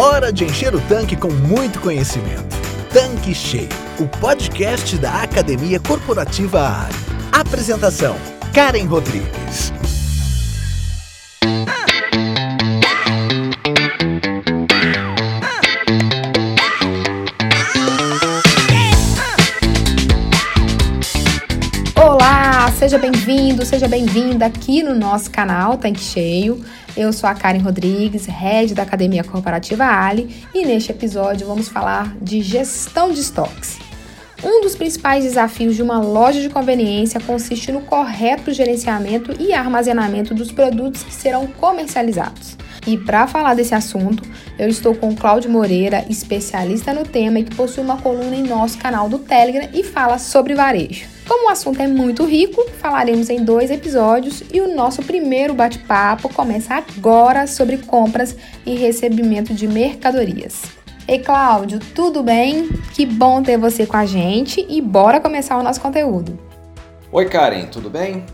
Hora de encher o tanque com muito conhecimento. Tanque Cheio, o podcast da Academia Corporativa Ali. Apresentação: Karen Rodrigues. Bem-vindo, seja bem-vinda aqui no nosso canal Tanque Cheio. Eu sou a Karen Rodrigues, head da Academia Corporativa Ali, e neste episódio vamos falar de gestão de estoques. Um dos principais desafios de uma loja de conveniência consiste no correto gerenciamento e armazenamento dos produtos que serão comercializados. E para falar desse assunto, eu estou com Cláudio Moreira, especialista no tema e que possui uma coluna em nosso canal do Telegram e fala sobre varejo. Como o assunto é muito rico, falaremos em dois episódios e o nosso primeiro bate-papo começa agora sobre compras e recebimento de mercadorias. Ei, Cláudio, tudo bem? Que bom ter você com a gente e bora começar o nosso conteúdo. Oi, Karen, tudo bem?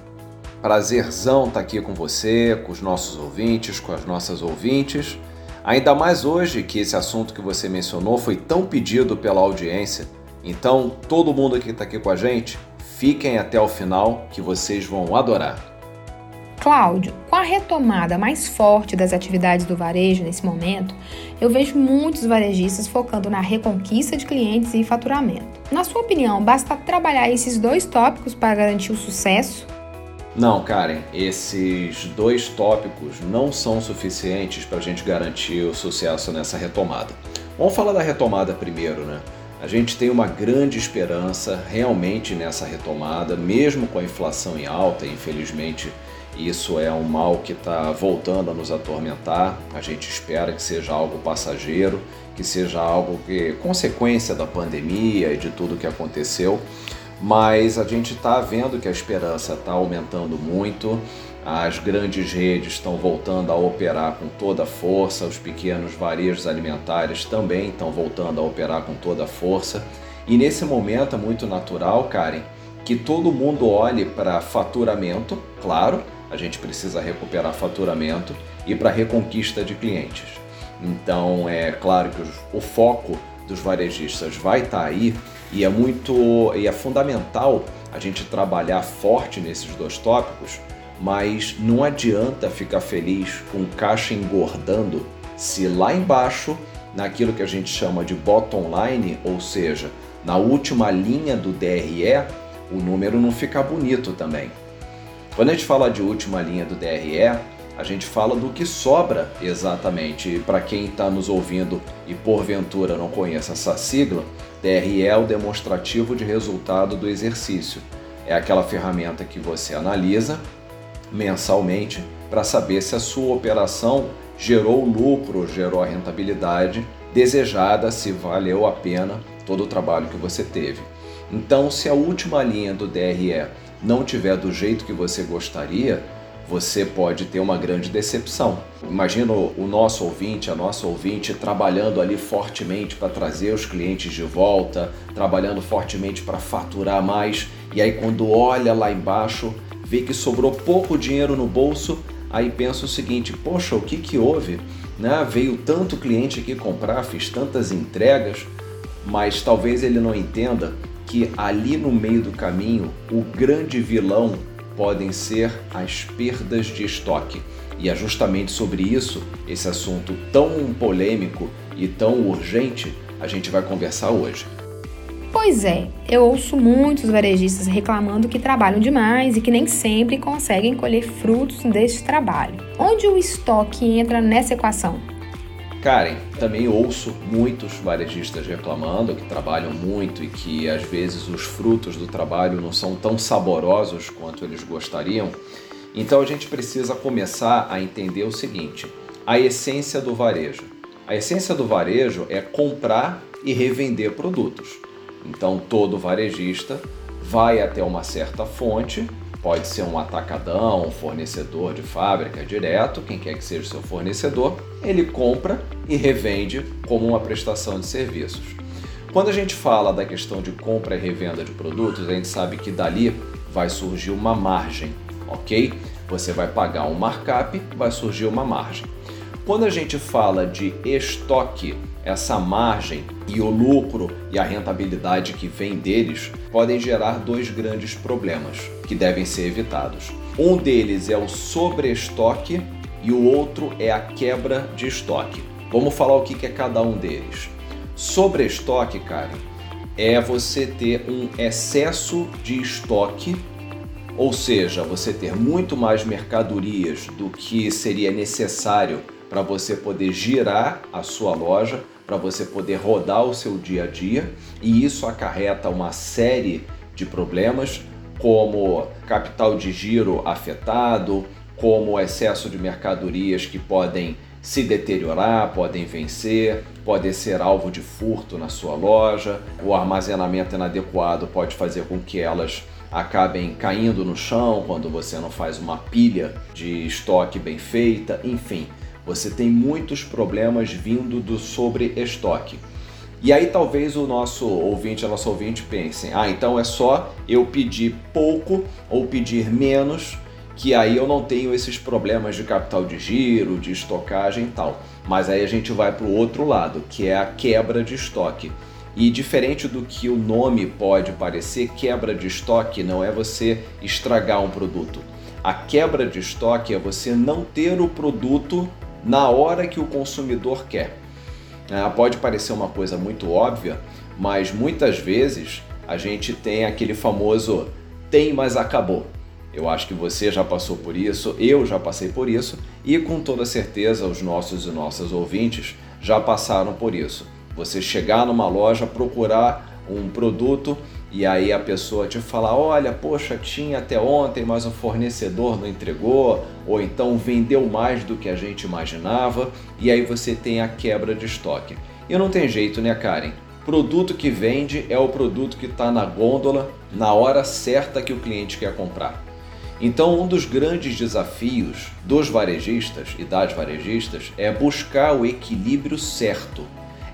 Prazerzão estar aqui com você, com os nossos ouvintes, com as nossas ouvintes. Ainda mais hoje que esse assunto que você mencionou foi tão pedido pela audiência. Então, todo mundo que está aqui com a gente, fiquem até o final que vocês vão adorar. Cláudio, com a retomada mais forte das atividades do varejo nesse momento, eu vejo muitos varejistas focando na reconquista de clientes e faturamento. Na sua opinião, basta trabalhar esses dois tópicos para garantir o sucesso? Não, Karen, esses dois tópicos não são suficientes para a gente garantir o sucesso nessa retomada. Vamos falar da retomada primeiro, né? A gente tem uma grande esperança realmente nessa retomada, mesmo com a inflação em alta, infelizmente isso é um mal que está voltando a nos atormentar. A gente espera que seja algo passageiro, que seja algo que consequência da pandemia e de tudo que aconteceu mas a gente está vendo que a esperança está aumentando muito, as grandes redes estão voltando a operar com toda a força, os pequenos varejos alimentares também estão voltando a operar com toda a força. E nesse momento é muito natural, Karen, que todo mundo olhe para faturamento, claro, a gente precisa recuperar faturamento e para reconquista de clientes. Então é claro que o foco dos varejistas vai estar tá aí e é muito e é fundamental a gente trabalhar forte nesses dois tópicos, mas não adianta ficar feliz com caixa engordando se lá embaixo, naquilo que a gente chama de bottom line, ou seja, na última linha do DRE, o número não fica bonito também. Quando a gente fala de última linha do DRE, a gente fala do que sobra exatamente. Para quem está nos ouvindo e porventura não conhece essa sigla, DRE é o demonstrativo de resultado do exercício. É aquela ferramenta que você analisa mensalmente para saber se a sua operação gerou lucro, gerou a rentabilidade desejada, se valeu a pena todo o trabalho que você teve. Então, se a última linha do DRE não tiver do jeito que você gostaria, você pode ter uma grande decepção. Imagina o nosso ouvinte, a nossa ouvinte trabalhando ali fortemente para trazer os clientes de volta, trabalhando fortemente para faturar mais, e aí quando olha lá embaixo, vê que sobrou pouco dinheiro no bolso, aí pensa o seguinte: poxa, o que que houve? Né? Veio tanto cliente aqui comprar, fiz tantas entregas, mas talvez ele não entenda que ali no meio do caminho o grande vilão podem ser as perdas de estoque. E é justamente sobre isso, esse assunto tão polêmico e tão urgente, a gente vai conversar hoje. Pois é, eu ouço muitos varejistas reclamando que trabalham demais e que nem sempre conseguem colher frutos deste trabalho. Onde o estoque entra nessa equação? Karen, também ouço muitos varejistas reclamando que trabalham muito e que às vezes os frutos do trabalho não são tão saborosos quanto eles gostariam. Então a gente precisa começar a entender o seguinte: a essência do varejo. A essência do varejo é comprar e revender produtos. Então todo varejista vai até uma certa fonte Pode ser um atacadão, um fornecedor de fábrica direto, quem quer que seja o seu fornecedor, ele compra e revende como uma prestação de serviços. Quando a gente fala da questão de compra e revenda de produtos, a gente sabe que dali vai surgir uma margem, ok? Você vai pagar um markup, vai surgir uma margem. Quando a gente fala de estoque, essa margem e o lucro e a rentabilidade que vem deles podem gerar dois grandes problemas que devem ser evitados. Um deles é o sobreestoque e o outro é a quebra de estoque. Vamos falar o que é cada um deles. Sobreestoque, cara, é você ter um excesso de estoque, ou seja, você ter muito mais mercadorias do que seria necessário para você poder girar a sua loja, para você poder rodar o seu dia a dia, e isso acarreta uma série de problemas, como capital de giro afetado, como excesso de mercadorias que podem se deteriorar, podem vencer, podem ser alvo de furto na sua loja, o armazenamento inadequado pode fazer com que elas acabem caindo no chão quando você não faz uma pilha de estoque bem feita, enfim, você tem muitos problemas vindo do sobre estoque. E aí talvez o nosso ouvinte, a nossa ouvinte pensem, ah, então é só eu pedir pouco ou pedir menos que aí eu não tenho esses problemas de capital de giro, de estocagem e tal. Mas aí a gente vai para o outro lado, que é a quebra de estoque. E diferente do que o nome pode parecer, quebra de estoque não é você estragar um produto. A quebra de estoque é você não ter o produto na hora que o consumidor quer. Ah, pode parecer uma coisa muito óbvia, mas muitas vezes a gente tem aquele famoso tem, mas acabou. Eu acho que você já passou por isso, eu já passei por isso e com toda certeza os nossos e nossas ouvintes já passaram por isso. Você chegar numa loja, procurar um produto e aí a pessoa te fala: olha, poxa, tinha até ontem, mas o fornecedor não entregou, ou então vendeu mais do que a gente imaginava, e aí você tem a quebra de estoque. E não tem jeito, né, Karen? Produto que vende é o produto que está na gôndola na hora certa que o cliente quer comprar. Então, um dos grandes desafios dos varejistas e das varejistas é buscar o equilíbrio certo.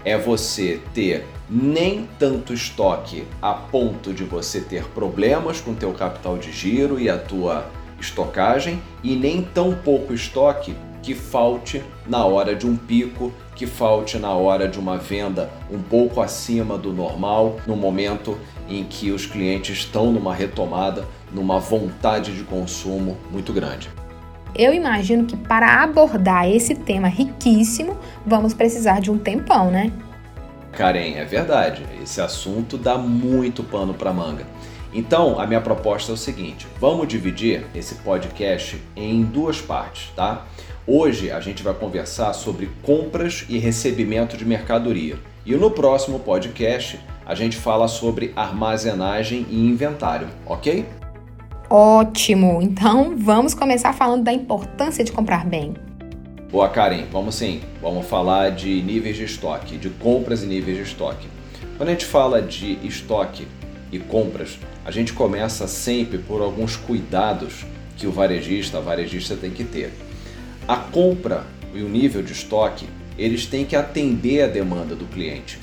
É você ter nem tanto estoque a ponto de você ter problemas com teu capital de giro e a tua estocagem e nem tão pouco estoque que falte na hora de um pico, que falte na hora de uma venda um pouco acima do normal, no momento em que os clientes estão numa retomada, numa vontade de consumo muito grande. Eu imagino que para abordar esse tema riquíssimo, vamos precisar de um tempão, né? Karen, é verdade. Esse assunto dá muito pano para manga. Então, a minha proposta é o seguinte: vamos dividir esse podcast em duas partes, tá? Hoje a gente vai conversar sobre compras e recebimento de mercadoria. E no próximo podcast a gente fala sobre armazenagem e inventário, ok? Ótimo! Então vamos começar falando da importância de comprar bem. Boa, Karen, vamos sim. Vamos falar de níveis de estoque, de compras e níveis de estoque. Quando a gente fala de estoque e compras, a gente começa sempre por alguns cuidados que o varejista, a varejista tem que ter. A compra e o nível de estoque, eles têm que atender a demanda do cliente.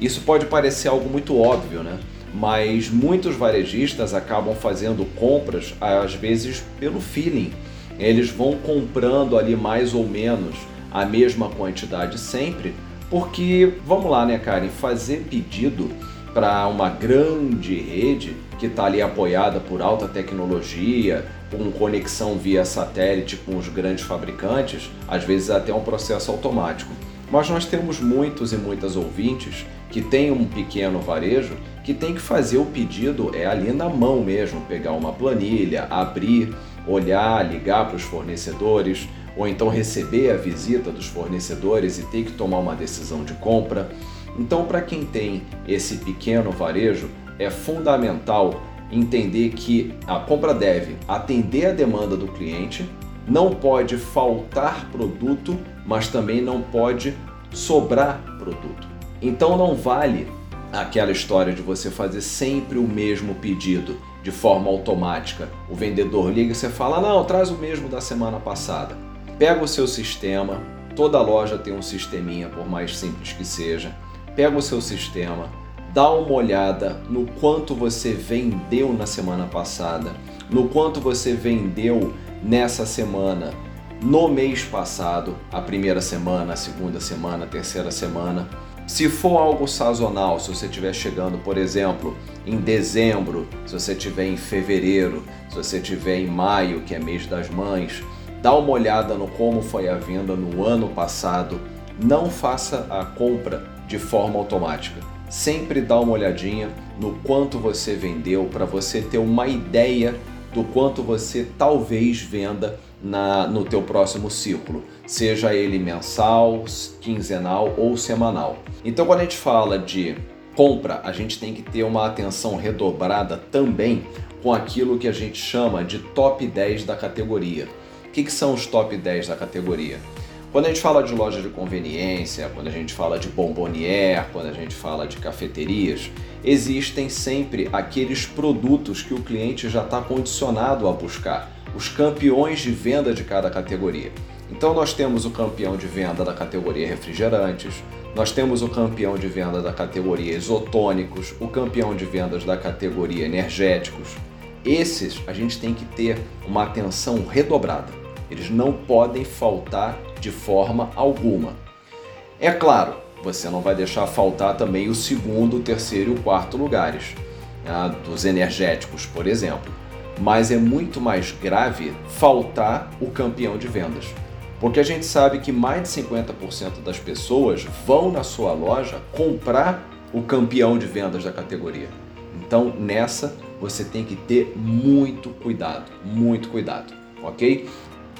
Isso pode parecer algo muito óbvio, né? Mas muitos varejistas acabam fazendo compras às vezes pelo feeling. Eles vão comprando ali mais ou menos a mesma quantidade sempre, porque vamos lá, né, Karen, fazer pedido para uma grande rede que está ali apoiada por alta tecnologia, com conexão via satélite com os grandes fabricantes, às vezes é até um processo automático. Mas nós temos muitos e muitas ouvintes que têm um pequeno varejo que tem que fazer o pedido é ali na mão mesmo, pegar uma planilha, abrir, olhar, ligar para os fornecedores, ou então receber a visita dos fornecedores e ter que tomar uma decisão de compra. Então, para quem tem esse pequeno varejo, é fundamental entender que a compra deve atender a demanda do cliente, não pode faltar produto, mas também não pode sobrar produto. Então não vale aquela história de você fazer sempre o mesmo pedido de forma automática. O vendedor liga e você fala: "Não, traz o mesmo da semana passada". Pega o seu sistema, toda loja tem um sisteminha, por mais simples que seja pega o seu sistema, dá uma olhada no quanto você vendeu na semana passada, no quanto você vendeu nessa semana, no mês passado, a primeira semana, a segunda semana, a terceira semana. Se for algo sazonal, se você estiver chegando, por exemplo, em dezembro, se você estiver em fevereiro, se você estiver em maio, que é mês das mães, dá uma olhada no como foi a venda no ano passado. Não faça a compra de forma automática. Sempre dá uma olhadinha no quanto você vendeu para você ter uma ideia do quanto você talvez venda na, no teu próximo ciclo, seja ele mensal, quinzenal ou semanal. Então, quando a gente fala de compra, a gente tem que ter uma atenção redobrada também com aquilo que a gente chama de top 10 da categoria. O que, que são os top 10 da categoria? Quando a gente fala de loja de conveniência, quando a gente fala de bombonier, quando a gente fala de cafeterias, existem sempre aqueles produtos que o cliente já está condicionado a buscar, os campeões de venda de cada categoria. Então nós temos o campeão de venda da categoria refrigerantes, nós temos o campeão de venda da categoria isotônicos, o campeão de vendas da categoria energéticos. Esses a gente tem que ter uma atenção redobrada. Eles não podem faltar de forma alguma. É claro, você não vai deixar faltar também o segundo, o terceiro e o quarto lugares, né, dos energéticos, por exemplo. Mas é muito mais grave faltar o campeão de vendas. Porque a gente sabe que mais de 50% das pessoas vão na sua loja comprar o campeão de vendas da categoria. Então, nessa você tem que ter muito cuidado, muito cuidado, ok?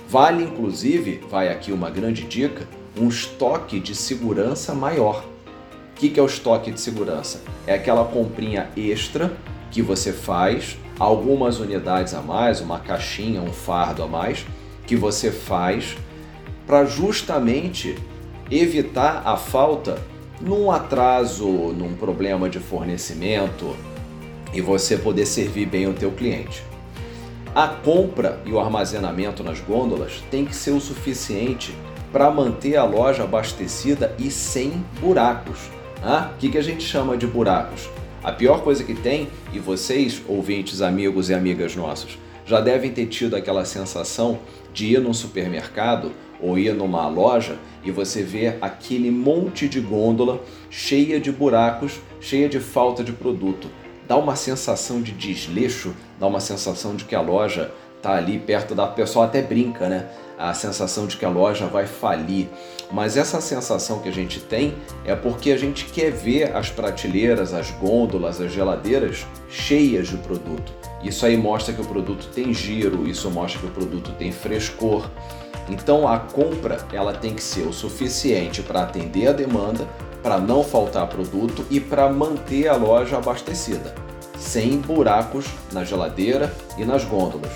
Vale inclusive, vai aqui uma grande dica, um estoque de segurança maior. O que é o estoque de segurança? É aquela comprinha extra que você faz, algumas unidades a mais, uma caixinha, um fardo a mais, que você faz para justamente evitar a falta num atraso, num problema de fornecimento e você poder servir bem o teu cliente. A compra e o armazenamento nas gôndolas tem que ser o suficiente para manter a loja abastecida e sem buracos. Ah, o que, que a gente chama de buracos? A pior coisa que tem, e vocês, ouvintes, amigos e amigas nossos, já devem ter tido aquela sensação de ir num supermercado ou ir numa loja e você vê aquele monte de gôndola cheia de buracos, cheia de falta de produto. Dá uma sensação de desleixo, dá uma sensação de que a loja está ali perto da pessoa até brinca, né? A sensação de que a loja vai falir. Mas essa sensação que a gente tem é porque a gente quer ver as prateleiras, as gôndolas, as geladeiras cheias de produto. Isso aí mostra que o produto tem giro, isso mostra que o produto tem frescor. Então a compra ela tem que ser o suficiente para atender a demanda, para não faltar produto e para manter a loja abastecida, sem buracos na geladeira e nas gôndolas.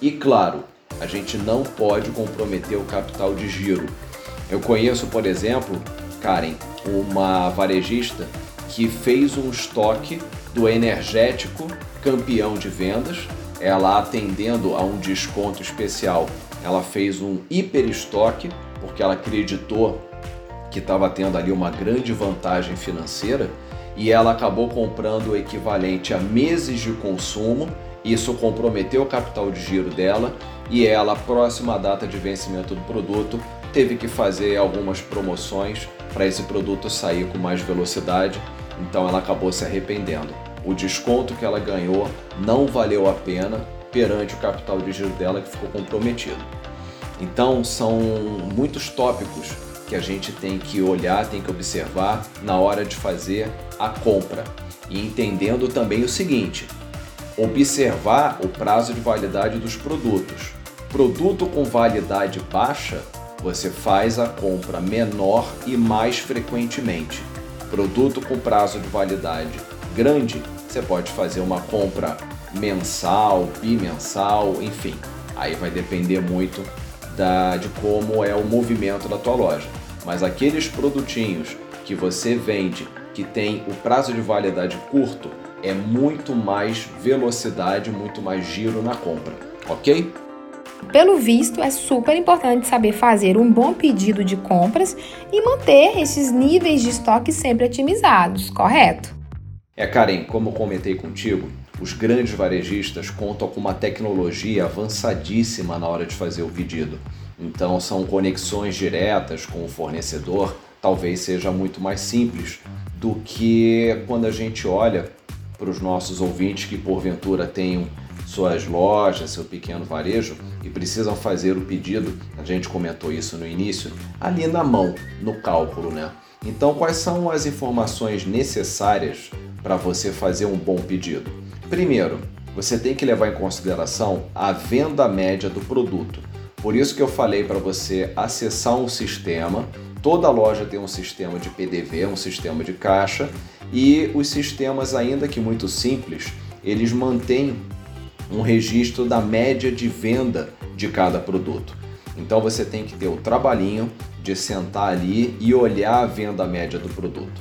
E claro, a gente não pode comprometer o capital de giro. Eu conheço, por exemplo, Karen, uma varejista que fez um estoque do energético campeão de vendas, ela atendendo a um desconto especial ela fez um hiper estoque porque ela acreditou que estava tendo ali uma grande vantagem financeira e ela acabou comprando o equivalente a meses de consumo. Isso comprometeu o capital de giro dela e ela, próxima à data de vencimento do produto, teve que fazer algumas promoções para esse produto sair com mais velocidade. Então ela acabou se arrependendo. O desconto que ela ganhou não valeu a pena perante o capital de giro dela que ficou comprometido. Então são muitos tópicos que a gente tem que olhar, tem que observar na hora de fazer a compra. E entendendo também o seguinte: observar o prazo de validade dos produtos. Produto com validade baixa, você faz a compra menor e mais frequentemente. Produto com prazo de validade grande, você pode fazer uma compra mensal, bimensal, enfim. Aí vai depender muito da, de como é o movimento da tua loja. Mas aqueles produtinhos que você vende que tem o prazo de validade curto, é muito mais velocidade, muito mais giro na compra, ok? Pelo visto, é super importante saber fazer um bom pedido de compras e manter esses níveis de estoque sempre otimizados, correto? É, Karen, como comentei contigo, os grandes varejistas contam com uma tecnologia avançadíssima na hora de fazer o pedido. então são conexões diretas com o fornecedor, talvez seja muito mais simples do que quando a gente olha para os nossos ouvintes que porventura tenham suas lojas, seu pequeno varejo e precisam fazer o pedido, a gente comentou isso no início, ali na mão, no cálculo, né? Então, quais são as informações necessárias para você fazer um bom pedido? Primeiro, você tem que levar em consideração a venda média do produto. Por isso que eu falei para você acessar um sistema. Toda loja tem um sistema de PDV, um sistema de caixa, e os sistemas, ainda que muito simples, eles mantêm um registro da média de venda de cada produto. Então você tem que ter o trabalhinho de sentar ali e olhar a venda média do produto.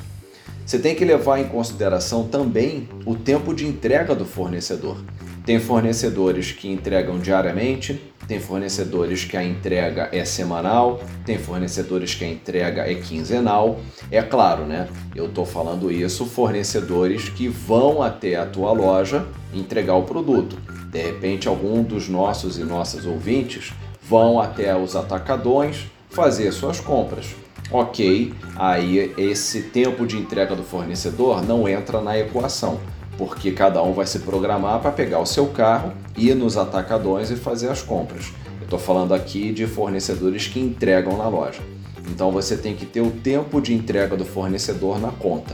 Você tem que levar em consideração também o tempo de entrega do fornecedor. Tem fornecedores que entregam diariamente, tem fornecedores que a entrega é semanal, tem fornecedores que a entrega é quinzenal. É claro, né? Eu estou falando isso fornecedores que vão até a tua loja entregar o produto. De repente, algum dos nossos e nossas ouvintes vão até os atacadões fazer suas compras. Ok, aí esse tempo de entrega do fornecedor não entra na equação, porque cada um vai se programar para pegar o seu carro, ir nos atacadões e fazer as compras. Eu estou falando aqui de fornecedores que entregam na loja. Então você tem que ter o tempo de entrega do fornecedor na conta.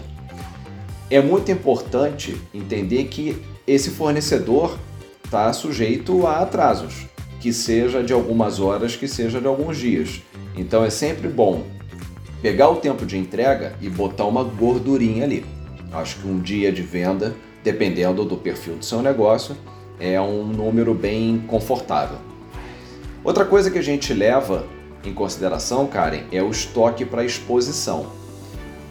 É muito importante entender que esse fornecedor está sujeito a atrasos, que seja de algumas horas, que seja de alguns dias. Então é sempre bom pegar o tempo de entrega e botar uma gordurinha ali. Acho que um dia de venda, dependendo do perfil do seu negócio, é um número bem confortável. Outra coisa que a gente leva em consideração, Karen, é o estoque para exposição.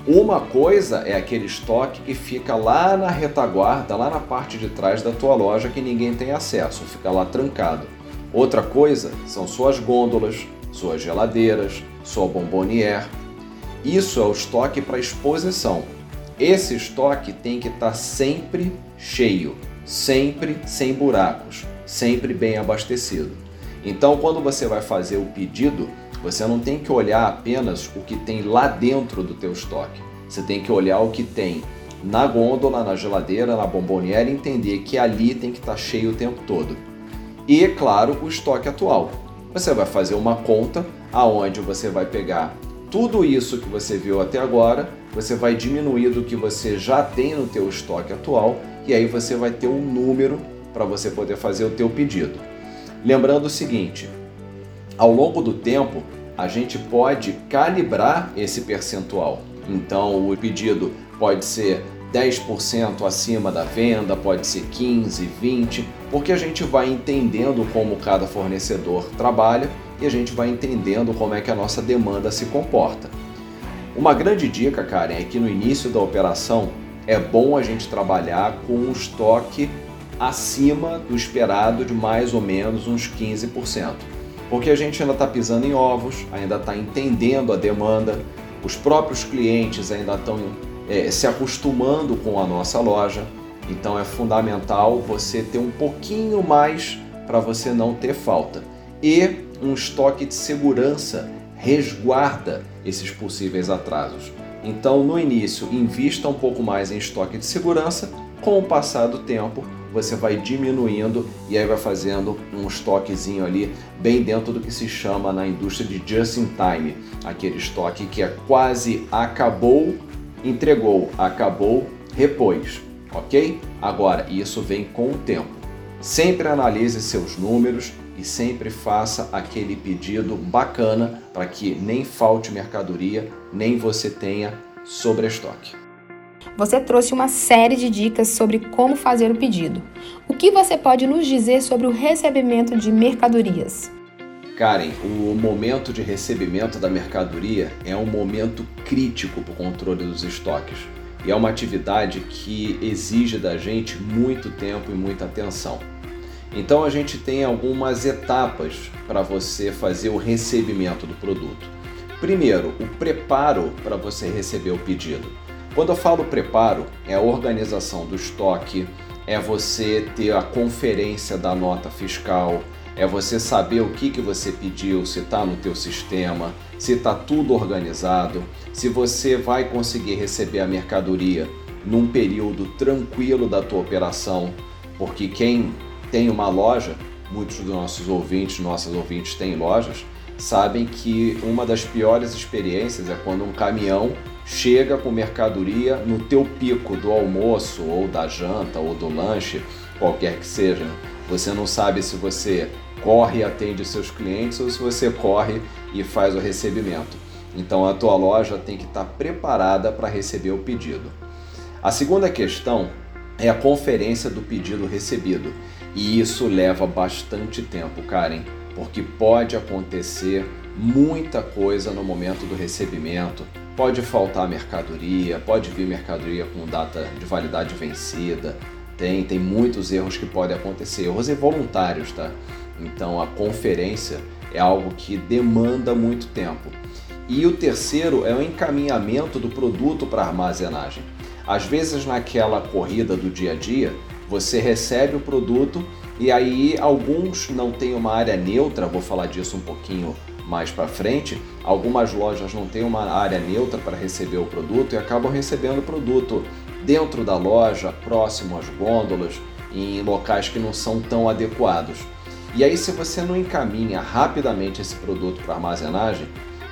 Uma coisa é aquele estoque que fica lá na retaguarda, lá na parte de trás da tua loja que ninguém tem acesso, fica lá trancado. Outra coisa são suas gôndolas, suas geladeiras, sua bombonière, isso é o estoque para exposição. Esse estoque tem que estar tá sempre cheio, sempre sem buracos, sempre bem abastecido. Então, quando você vai fazer o pedido, você não tem que olhar apenas o que tem lá dentro do teu estoque. Você tem que olhar o que tem na gôndola, na geladeira, na bomboniera e entender que ali tem que estar tá cheio o tempo todo. E, claro, o estoque atual. Você vai fazer uma conta aonde você vai pegar tudo isso que você viu até agora, você vai diminuir do que você já tem no teu estoque atual e aí você vai ter um número para você poder fazer o teu pedido. Lembrando o seguinte, ao longo do tempo, a gente pode calibrar esse percentual. Então, o pedido pode ser 10% acima da venda, pode ser 15, 20, porque a gente vai entendendo como cada fornecedor trabalha e a gente vai entendendo como é que a nossa demanda se comporta. Uma grande dica, Karen, é que no início da operação é bom a gente trabalhar com um estoque acima do esperado de mais ou menos uns 15%. Porque a gente ainda está pisando em ovos, ainda está entendendo a demanda, os próprios clientes ainda estão é, se acostumando com a nossa loja, então é fundamental você ter um pouquinho mais para você não ter falta. E um estoque de segurança resguarda esses possíveis atrasos. Então, no início, invista um pouco mais em estoque de segurança. Com o passar do tempo, você vai diminuindo e aí vai fazendo um estoquezinho ali bem dentro do que se chama na indústria de just in time, aquele estoque que é quase acabou, entregou, acabou, repôs, ok? Agora, isso vem com o tempo. Sempre analise seus números, e sempre faça aquele pedido bacana para que nem falte mercadoria, nem você tenha sobreestoque. Você trouxe uma série de dicas sobre como fazer o pedido. O que você pode nos dizer sobre o recebimento de mercadorias? Karen, o momento de recebimento da mercadoria é um momento crítico para o controle dos estoques e é uma atividade que exige da gente muito tempo e muita atenção. Então a gente tem algumas etapas para você fazer o recebimento do produto. Primeiro, o preparo para você receber o pedido. Quando eu falo preparo, é a organização do estoque, é você ter a conferência da nota fiscal, é você saber o que, que você pediu, se está no teu sistema, se está tudo organizado, se você vai conseguir receber a mercadoria num período tranquilo da tua operação, porque quem tem uma loja, muitos dos nossos ouvintes, nossas ouvintes têm lojas, sabem que uma das piores experiências é quando um caminhão chega com mercadoria no teu pico do almoço ou da janta ou do lanche, qualquer que seja. Você não sabe se você corre e atende seus clientes ou se você corre e faz o recebimento. Então a tua loja tem que estar preparada para receber o pedido. A segunda questão é a conferência do pedido recebido. E isso leva bastante tempo, Karen, porque pode acontecer muita coisa no momento do recebimento. Pode faltar mercadoria, pode vir mercadoria com data de validade vencida. Tem, tem muitos erros que podem acontecer, erros involuntários, tá? Então a conferência é algo que demanda muito tempo. E o terceiro é o encaminhamento do produto para armazenagem. Às vezes, naquela corrida do dia a dia, você recebe o produto e aí alguns não têm uma área neutra, vou falar disso um pouquinho mais para frente. Algumas lojas não têm uma área neutra para receber o produto e acabam recebendo o produto dentro da loja, próximo às gôndolas, em locais que não são tão adequados. E aí, se você não encaminha rapidamente esse produto para armazenagem,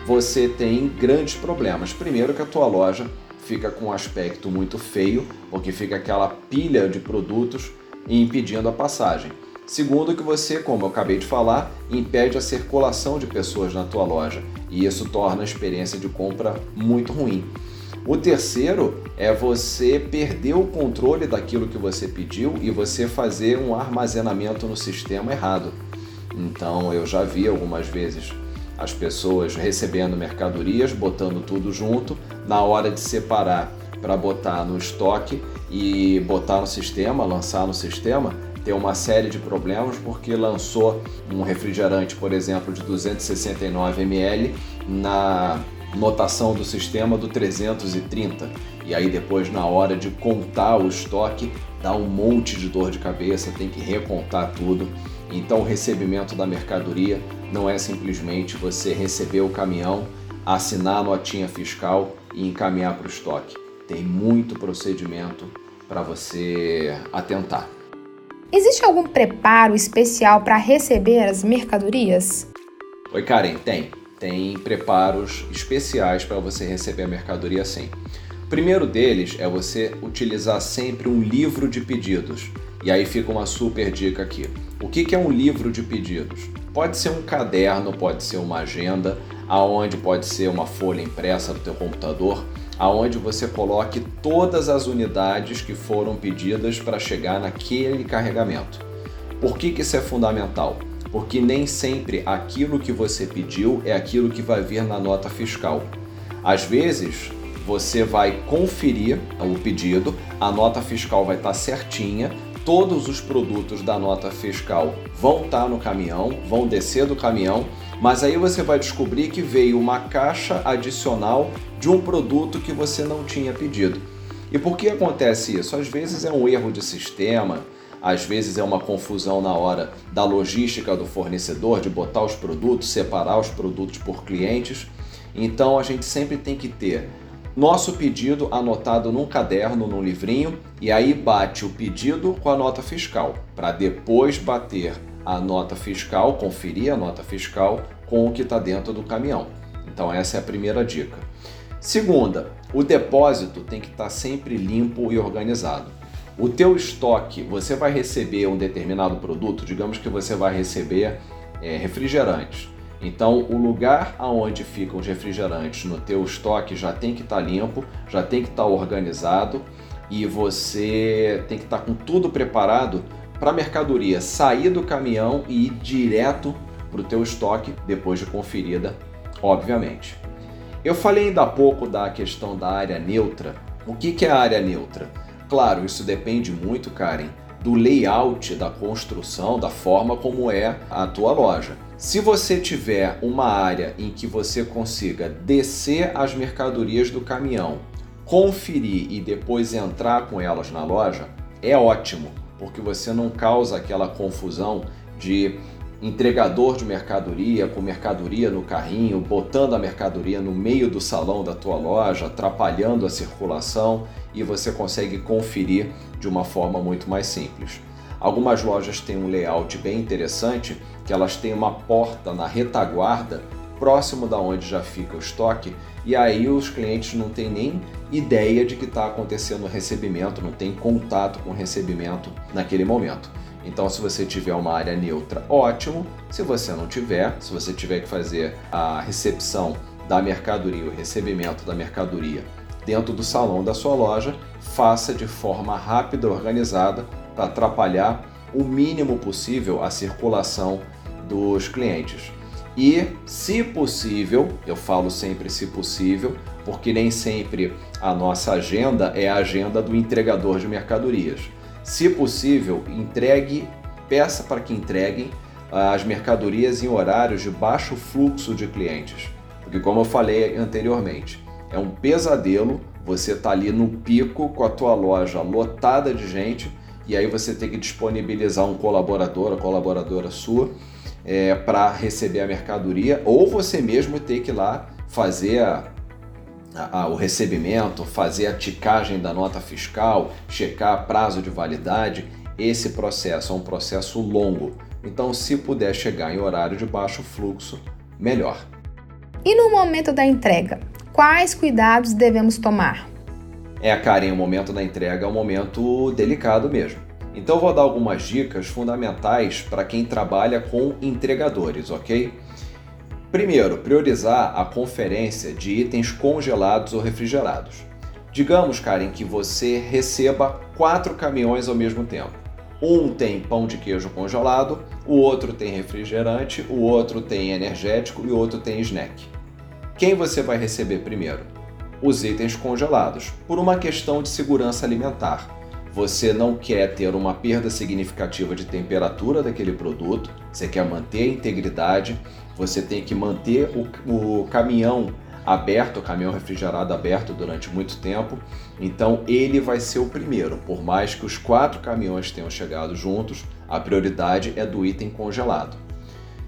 você tem grandes problemas. Primeiro, que a tua loja fica com um aspecto muito feio, porque fica aquela pilha de produtos impedindo a passagem. Segundo, que você, como eu acabei de falar, impede a circulação de pessoas na tua loja e isso torna a experiência de compra muito ruim. O terceiro é você perder o controle daquilo que você pediu e você fazer um armazenamento no sistema errado. Então eu já vi algumas vezes as pessoas recebendo mercadorias, botando tudo junto, na hora de separar para botar no estoque e botar no sistema, lançar no sistema, tem uma série de problemas porque lançou um refrigerante, por exemplo, de 269 ml na notação do sistema do 330. E aí depois na hora de contar o estoque, dá um monte de dor de cabeça, tem que recontar tudo. Então o recebimento da mercadoria não é simplesmente você receber o caminhão, assinar a notinha fiscal e encaminhar para o estoque. Tem muito procedimento para você atentar. Existe algum preparo especial para receber as mercadorias? Oi, Karen, tem tem preparos especiais para você receber a mercadoria sim. O primeiro deles é você utilizar sempre um livro de pedidos. E aí fica uma super dica aqui. O que é um livro de pedidos? Pode ser um caderno, pode ser uma agenda, aonde pode ser uma folha impressa do teu computador, aonde você coloque todas as unidades que foram pedidas para chegar naquele carregamento. Por que, que isso é fundamental? porque nem sempre aquilo que você pediu é aquilo que vai vir na nota fiscal. Às vezes, você vai conferir o pedido, a nota fiscal vai estar certinha, todos os produtos da nota fiscal vão estar no caminhão, vão descer do caminhão, mas aí você vai descobrir que veio uma caixa adicional de um produto que você não tinha pedido. E por que acontece isso? Às vezes é um erro de sistema, às vezes é uma confusão na hora da logística do fornecedor, de botar os produtos, separar os produtos por clientes. Então a gente sempre tem que ter nosso pedido anotado num caderno, num livrinho, e aí bate o pedido com a nota fiscal, para depois bater a nota fiscal, conferir a nota fiscal com o que está dentro do caminhão. Então essa é a primeira dica. Segunda, o depósito tem que estar tá sempre limpo e organizado. O teu estoque, você vai receber um determinado produto, digamos que você vai receber é, refrigerantes. Então, o lugar aonde ficam os refrigerantes no teu estoque já tem que estar tá limpo, já tem que estar tá organizado e você tem que estar tá com tudo preparado para a mercadoria sair do caminhão e ir direto para o teu estoque depois de conferida, obviamente. Eu falei ainda há pouco da questão da área neutra. O que, que é a área neutra? Claro, isso depende muito, Karen, do layout da construção, da forma como é a tua loja. Se você tiver uma área em que você consiga descer as mercadorias do caminhão, conferir e depois entrar com elas na loja, é ótimo, porque você não causa aquela confusão de entregador de mercadoria com mercadoria no carrinho, botando a mercadoria no meio do salão da tua loja, atrapalhando a circulação e você consegue conferir de uma forma muito mais simples. Algumas lojas têm um layout bem interessante, que elas têm uma porta na retaguarda próximo da onde já fica o estoque, e aí os clientes não têm nem ideia de que está acontecendo o recebimento, não tem contato com o recebimento naquele momento. Então, se você tiver uma área neutra, ótimo. Se você não tiver, se você tiver que fazer a recepção da mercadoria, o recebimento da mercadoria dentro do salão da sua loja, faça de forma rápida organizada atrapalhar o mínimo possível a circulação dos clientes. E, se possível, eu falo sempre se possível, porque nem sempre a nossa agenda é a agenda do entregador de mercadorias. Se possível, entregue, peça para que entreguem ah, as mercadorias em horários de baixo fluxo de clientes. Porque, como eu falei anteriormente, é um pesadelo você estar tá ali no pico com a tua loja lotada de gente e aí você tem que disponibilizar um colaborador, a colaboradora sua, é, para receber a mercadoria, ou você mesmo ter que ir lá fazer a, a, o recebimento, fazer a ticagem da nota fiscal, checar prazo de validade. Esse processo é um processo longo, então, se puder chegar em horário de baixo fluxo, melhor. E no momento da entrega, quais cuidados devemos tomar? É, Karen, o momento da entrega é um momento delicado mesmo. Então, vou dar algumas dicas fundamentais para quem trabalha com entregadores, ok? Primeiro, priorizar a conferência de itens congelados ou refrigerados. Digamos, Karen, que você receba quatro caminhões ao mesmo tempo. Um tem pão de queijo congelado, o outro tem refrigerante, o outro tem energético e o outro tem snack. Quem você vai receber primeiro? Os itens congelados, por uma questão de segurança alimentar. Você não quer ter uma perda significativa de temperatura daquele produto, você quer manter a integridade você tem que manter o, o caminhão aberto, o caminhão refrigerado aberto durante muito tempo. Então ele vai ser o primeiro. Por mais que os quatro caminhões tenham chegado juntos, a prioridade é do item congelado.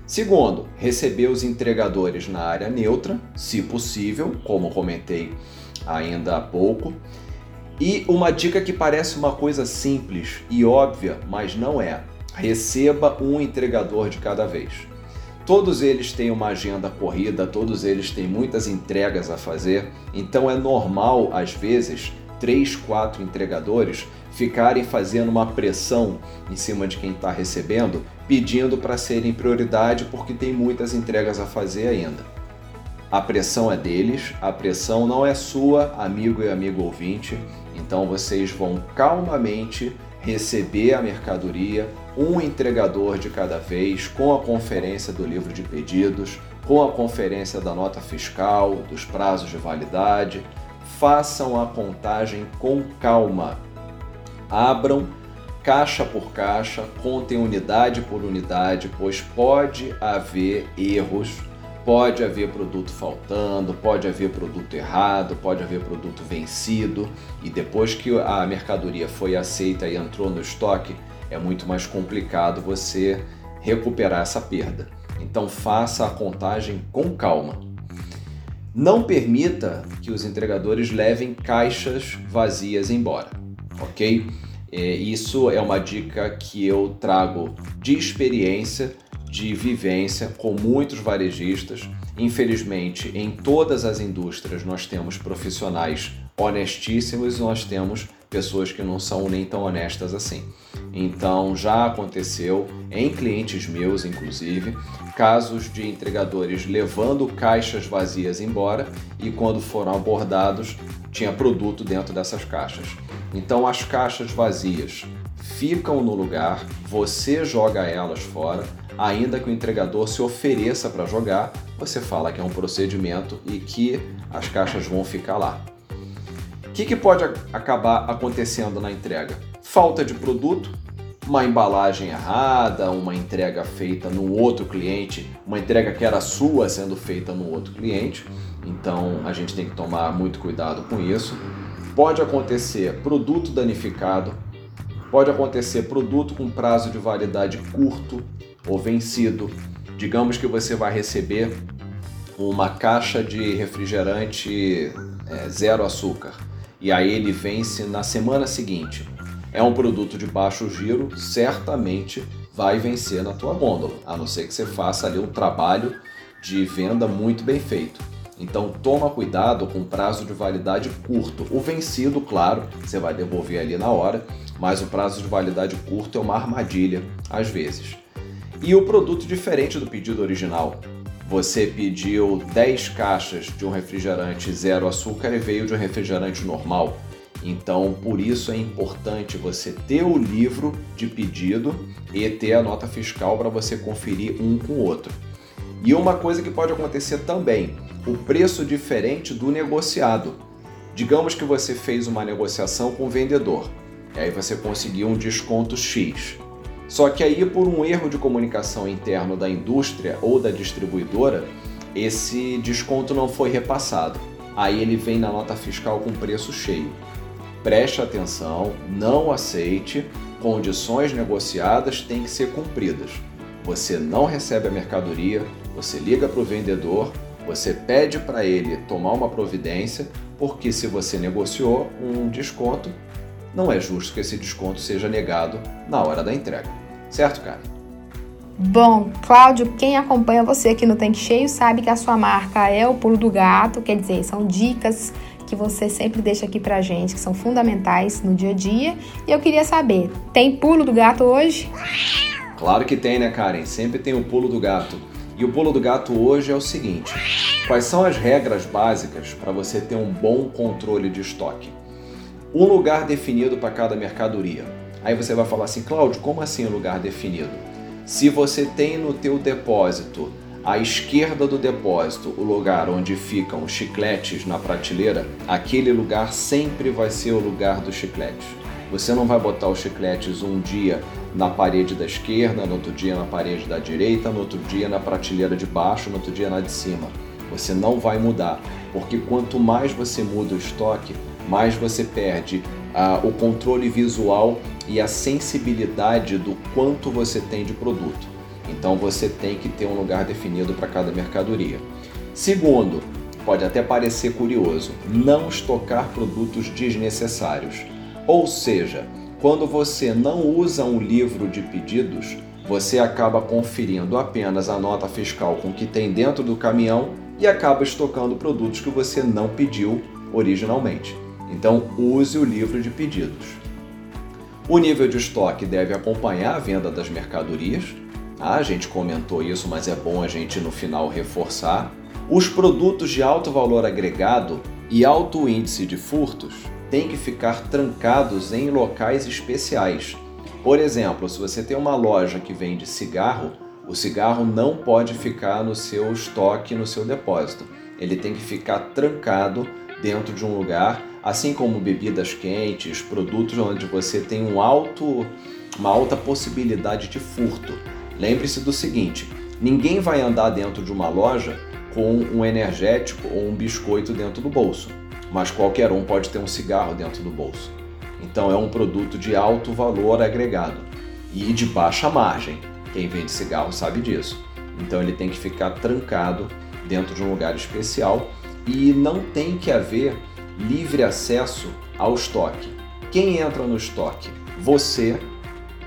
Segundo, receber os entregadores na área neutra, se possível, como comentei ainda há pouco. E uma dica que parece uma coisa simples e óbvia, mas não é: receba um entregador de cada vez. Todos eles têm uma agenda corrida, todos eles têm muitas entregas a fazer, então é normal, às vezes, três, quatro entregadores ficarem fazendo uma pressão em cima de quem está recebendo, pedindo para serem prioridade porque tem muitas entregas a fazer ainda. A pressão é deles, a pressão não é sua, amigo e amigo ouvinte, então vocês vão calmamente receber a mercadoria, um entregador de cada vez, com a conferência do livro de pedidos, com a conferência da nota fiscal, dos prazos de validade. Façam a contagem com calma. Abram caixa por caixa, contem unidade por unidade, pois pode haver erros Pode haver produto faltando, pode haver produto errado, pode haver produto vencido e depois que a mercadoria foi aceita e entrou no estoque, é muito mais complicado você recuperar essa perda. Então faça a contagem com calma. Não permita que os entregadores levem caixas vazias embora, ok? É, isso é uma dica que eu trago de experiência de vivência com muitos varejistas. Infelizmente, em todas as indústrias nós temos profissionais honestíssimos nós temos pessoas que não são nem tão honestas assim. Então já aconteceu em clientes meus, inclusive, casos de entregadores levando caixas vazias embora e quando foram abordados tinha produto dentro dessas caixas. Então as caixas vazias ficam no lugar, você joga elas fora ainda que o entregador se ofereça para jogar, você fala que é um procedimento e que as caixas vão ficar lá. Que, que pode acabar acontecendo na entrega? Falta de produto, uma embalagem errada, uma entrega feita no outro cliente, uma entrega que era sua sendo feita no outro cliente. Então a gente tem que tomar muito cuidado com isso. Pode acontecer produto danificado, pode acontecer produto com prazo de validade curto, ou vencido. Digamos que você vai receber uma caixa de refrigerante é, zero açúcar e aí ele vence na semana seguinte. É um produto de baixo giro, certamente vai vencer na tua gôndola, a não ser que você faça ali um trabalho de venda muito bem feito. Então toma cuidado com prazo de validade curto. O vencido, claro, você vai devolver ali na hora, mas o prazo de validade curto é uma armadilha às vezes. E o produto diferente do pedido original. Você pediu 10 caixas de um refrigerante zero açúcar e veio de um refrigerante normal. Então, por isso é importante você ter o livro de pedido e ter a nota fiscal para você conferir um com o outro. E uma coisa que pode acontecer também, o preço diferente do negociado. Digamos que você fez uma negociação com o vendedor, e aí você conseguiu um desconto X. Só que aí, por um erro de comunicação interno da indústria ou da distribuidora, esse desconto não foi repassado. Aí ele vem na nota fiscal com preço cheio. Preste atenção, não aceite, condições negociadas têm que ser cumpridas. Você não recebe a mercadoria, você liga para o vendedor, você pede para ele tomar uma providência, porque se você negociou um desconto, não é justo que esse desconto seja negado na hora da entrega. Certo, cara? Bom, Cláudio, quem acompanha você aqui no Tanque Cheio sabe que a sua marca é o pulo do gato, quer dizer, são dicas que você sempre deixa aqui pra gente, que são fundamentais no dia a dia. E eu queria saber, tem pulo do gato hoje? Claro que tem, né, Karen? Sempre tem o pulo do gato. E o pulo do gato hoje é o seguinte: quais são as regras básicas para você ter um bom controle de estoque? Um lugar definido para cada mercadoria. Aí você vai falar assim, Cláudio, como assim lugar definido? Se você tem no teu depósito à esquerda do depósito, o lugar onde ficam os chicletes na prateleira, aquele lugar sempre vai ser o lugar dos chicletes. Você não vai botar os chicletes um dia na parede da esquerda, no outro dia na parede da direita, no outro dia na prateleira de baixo, no outro dia na de cima. Você não vai mudar, porque quanto mais você muda o estoque, mais você perde uh, o controle visual e a sensibilidade do quanto você tem de produto. Então você tem que ter um lugar definido para cada mercadoria. Segundo, pode até parecer curioso, não estocar produtos desnecessários. Ou seja, quando você não usa um livro de pedidos, você acaba conferindo apenas a nota fiscal com que tem dentro do caminhão e acaba estocando produtos que você não pediu originalmente. Então, use o livro de pedidos. O nível de estoque deve acompanhar a venda das mercadorias, ah, a gente comentou isso, mas é bom a gente no final reforçar. Os produtos de alto valor agregado e alto índice de furtos têm que ficar trancados em locais especiais. Por exemplo, se você tem uma loja que vende cigarro, o cigarro não pode ficar no seu estoque, no seu depósito. Ele tem que ficar trancado dentro de um lugar, assim como bebidas quentes, produtos onde você tem um alto, uma alta possibilidade de furto. Lembre-se do seguinte: ninguém vai andar dentro de uma loja com um energético ou um biscoito dentro do bolso, mas qualquer um pode ter um cigarro dentro do bolso. Então é um produto de alto valor agregado e de baixa margem. Quem vende cigarro sabe disso. Então ele tem que ficar trancado dentro de um lugar especial e não tem que haver livre acesso ao estoque. Quem entra no estoque? Você,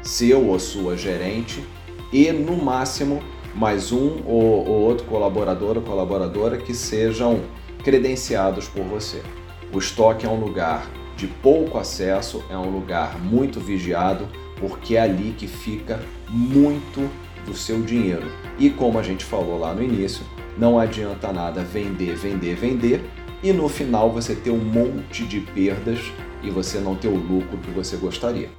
seu ou sua gerente e no máximo mais um ou, ou outro colaborador ou colaboradora que sejam credenciados por você. O estoque é um lugar de pouco acesso, é um lugar muito vigiado, porque é ali que fica muito do seu dinheiro. E como a gente falou lá no início, não adianta nada vender, vender, vender e no final você ter um monte de perdas e você não ter o lucro que você gostaria.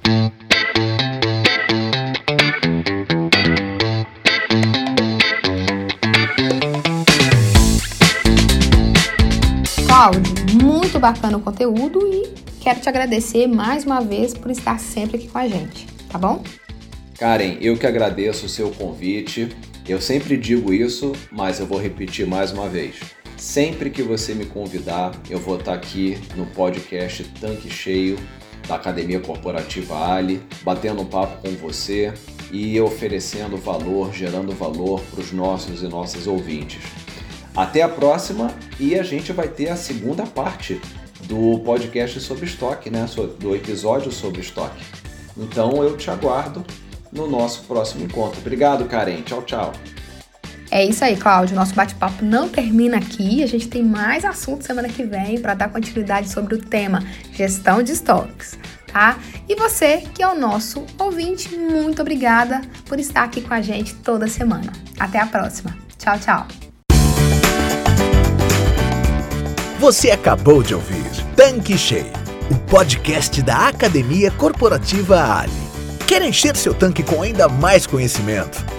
Cláudio, muito bacana o conteúdo e quero te agradecer mais uma vez por estar sempre aqui com a gente, tá bom? Karen, eu que agradeço o seu convite. Eu sempre digo isso, mas eu vou repetir mais uma vez. Sempre que você me convidar, eu vou estar aqui no podcast Tanque Cheio da Academia Corporativa Ali, batendo um papo com você, e oferecendo valor, gerando valor para os nossos e nossas ouvintes. Até a próxima e a gente vai ter a segunda parte do podcast sobre estoque, né? Do episódio sobre estoque. Então eu te aguardo no nosso próximo encontro. Obrigado, Karen. Tchau, tchau. É isso aí, Cláudio. Nosso bate-papo não termina aqui. A gente tem mais assuntos semana que vem para dar continuidade sobre o tema gestão de estoques, tá? E você, que é o nosso ouvinte, muito obrigada por estar aqui com a gente toda semana. Até a próxima. Tchau, tchau. Você acabou de ouvir Tanque Cheio, o podcast da Academia Corporativa Ali. Quer encher seu tanque com ainda mais conhecimento?